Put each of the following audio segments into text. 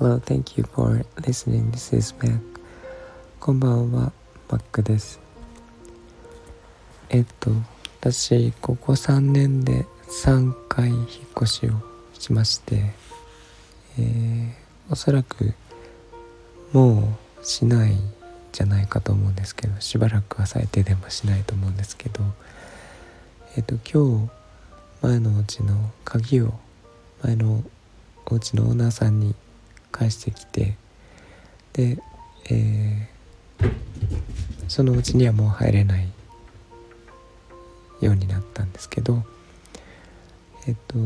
Hello, thank you for listening. This is Mac. こんばんは、Mac です。えっと、私、ここ3年で3回引っ越しをしまして、えー、おそらくもうしないじゃないかと思うんですけど、しばらくは最低でもしないと思うんですけど、えっと、今日、前のお家の鍵を前のお家のオーナーさんに返してきてで、えー、そのうちにはもう入れないようになったんですけどえっと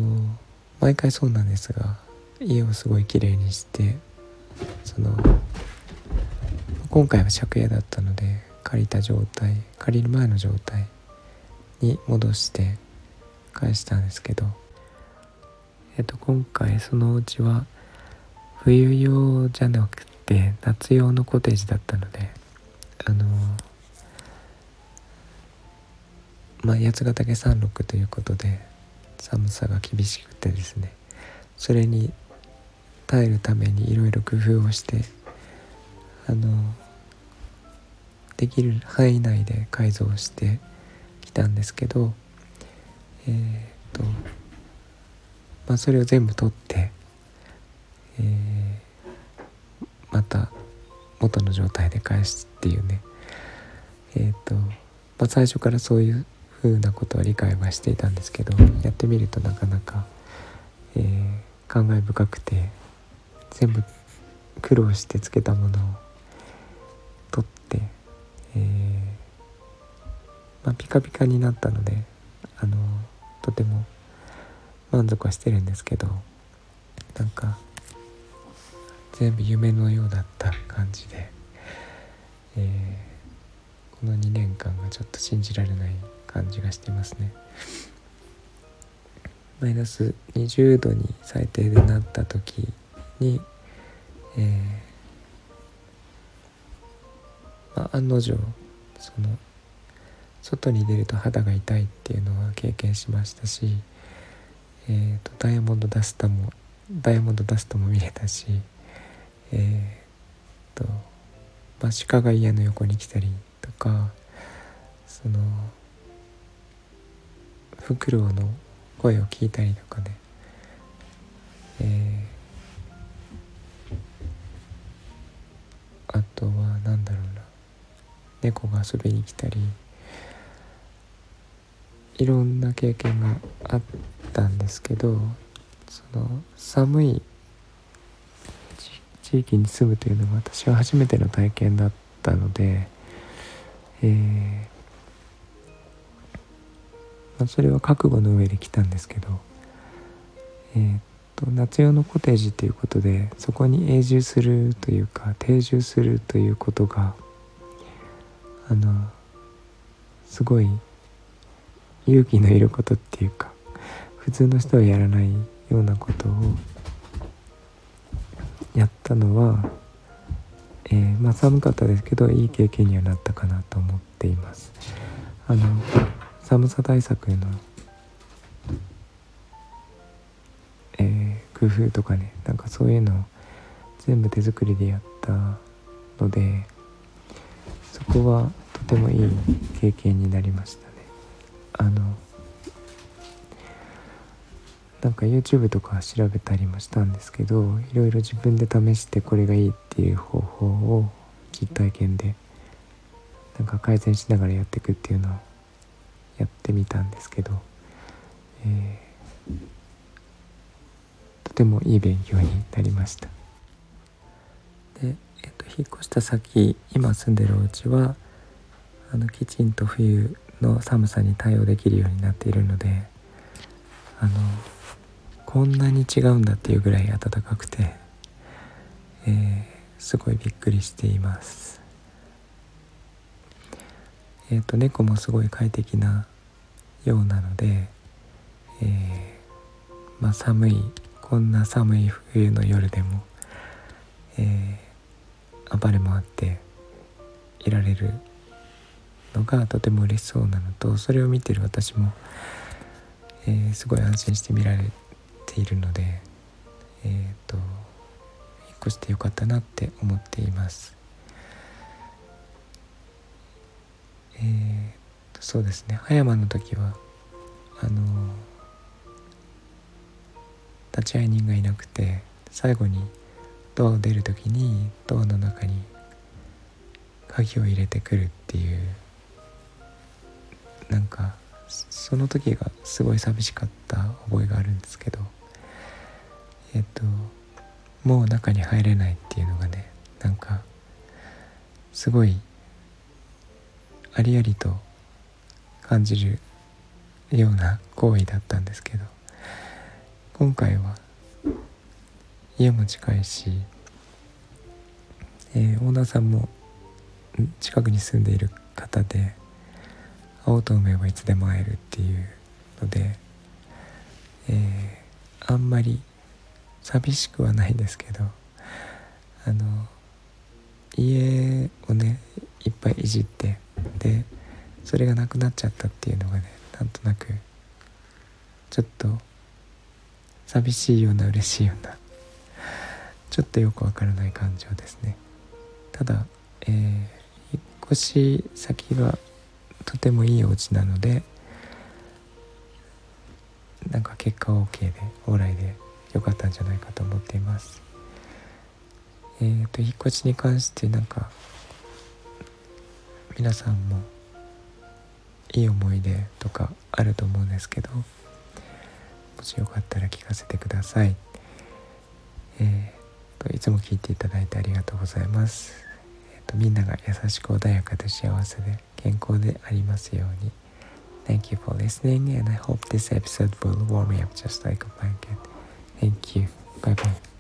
毎回そうなんですが家をすごい綺麗にしてその今回は借家だったので借りた状態借りる前の状態に戻して返したんですけどえっと今回そのお家は冬用じゃなくて夏用のコテージだったのであのまあ八ヶ岳山麓ということで寒さが厳しくてですねそれに耐えるためにいろいろ工夫をしてあのできる範囲内で改造してきたんですけどえー、っとまあそれを全部取ってえー、また元の状態で返すっていうね。えっ、と、まあ、最初からそういうふうなことは理解はしていたんですけどやってみるとなかなか、えー、感慨深くて全部苦労してつけたものを取って、えー、まあ、ピカピカになったのであのとても満足はしてるんですけどなんか全部夢のようだった感じで、えー、この2年間がちょっと信じられない感じがしてますね。マイナス20度に最低でなった時に、えー、まあ、案の定その外に出ると肌が痛いっていうのは経験しましたし、えーと、ダイヤモンドダストもダイヤモンドダストも見れたしえー、と、まあ、鹿が家の横に来たりとかそのフクロウの声を聞いたりとかね、えー、あとは何だろうな。猫が遊びに来たりいろんな経験があったんですけどその寒い地域に住むというのが私は初めての体験だったので、えーまあ、それは覚悟の上で来たんですけど、えー、と夏用のコテージということでそこに永住するというか定住するということがあのすごい勇気のいることっていうか普通の人はやらないようなことをやったのは、えー、まあ寒かったですけどいい経験にはなったかなと思っています。あの寒さ対策の、えー、工夫とかねなんかそういうのを全部手作りでやったのでそこはとてもいい経験になりました。あのなんか YouTube とか調べたりもしたんですけどいろいろ自分で試してこれがいいっていう方法を実体験でなんか改善しながらやっていくっていうのをやってみたんですけど、えー、とてもいい勉強になりました。で、えーと、引っ越した先今住んでるお家はあのきちんと冬の寒さに対応できるようになっているのであのこんなに違うんだっていうぐらい暖かくて、えー、すごいびっくりしています。えっ、ー、と猫もすごい快適なようなので、えー、まあ、寒いこんな寒い冬の夜でも、えー、暴れ回っていられるのがとても嬉しそうなのとそれを見てる私もえー、すごい安心して見られているのでえっ、ー、と引っ越してよかったなって思っています。えー、そうですね。葉山の時はあの立ち会い人がいなくて最後にドアを出る時にドアの中に鍵を入れてくるっていうなんかその時がすごい寂しかった覚えがあるんですけどえっともう中に入れないっていうのがねなんかすごいありありと感じるような行為だったんですけど今回は家も近いし、えー、オーナーさんも近くに住んでいる方で青と梅はいつでも会えるっていうので、えー、あんまり寂しくはないですけどあの家をねいっぱいいじってでそれがなくなっちゃったっていうのがねなんとなくちょっと寂しいような嬉しいようなちょっとよくわからない感情ですね。ただ、えー、引っ越し先がとてもいいお家なのでなんか結果 OK で往来で良かったんじゃないかと思っています。えっ、ー、と引っ越しに関してなんか皆さんもいい思い出とかあると思うんですけどもしよかったら聞かせてください。えー、といつも聞いていただいてありがとうございます、えーと、みんなが優しく穏やかで幸せで健康でありますように Thank you for listening and I hope this episode will warm me up just like a blanket. Thank you. Bye bye.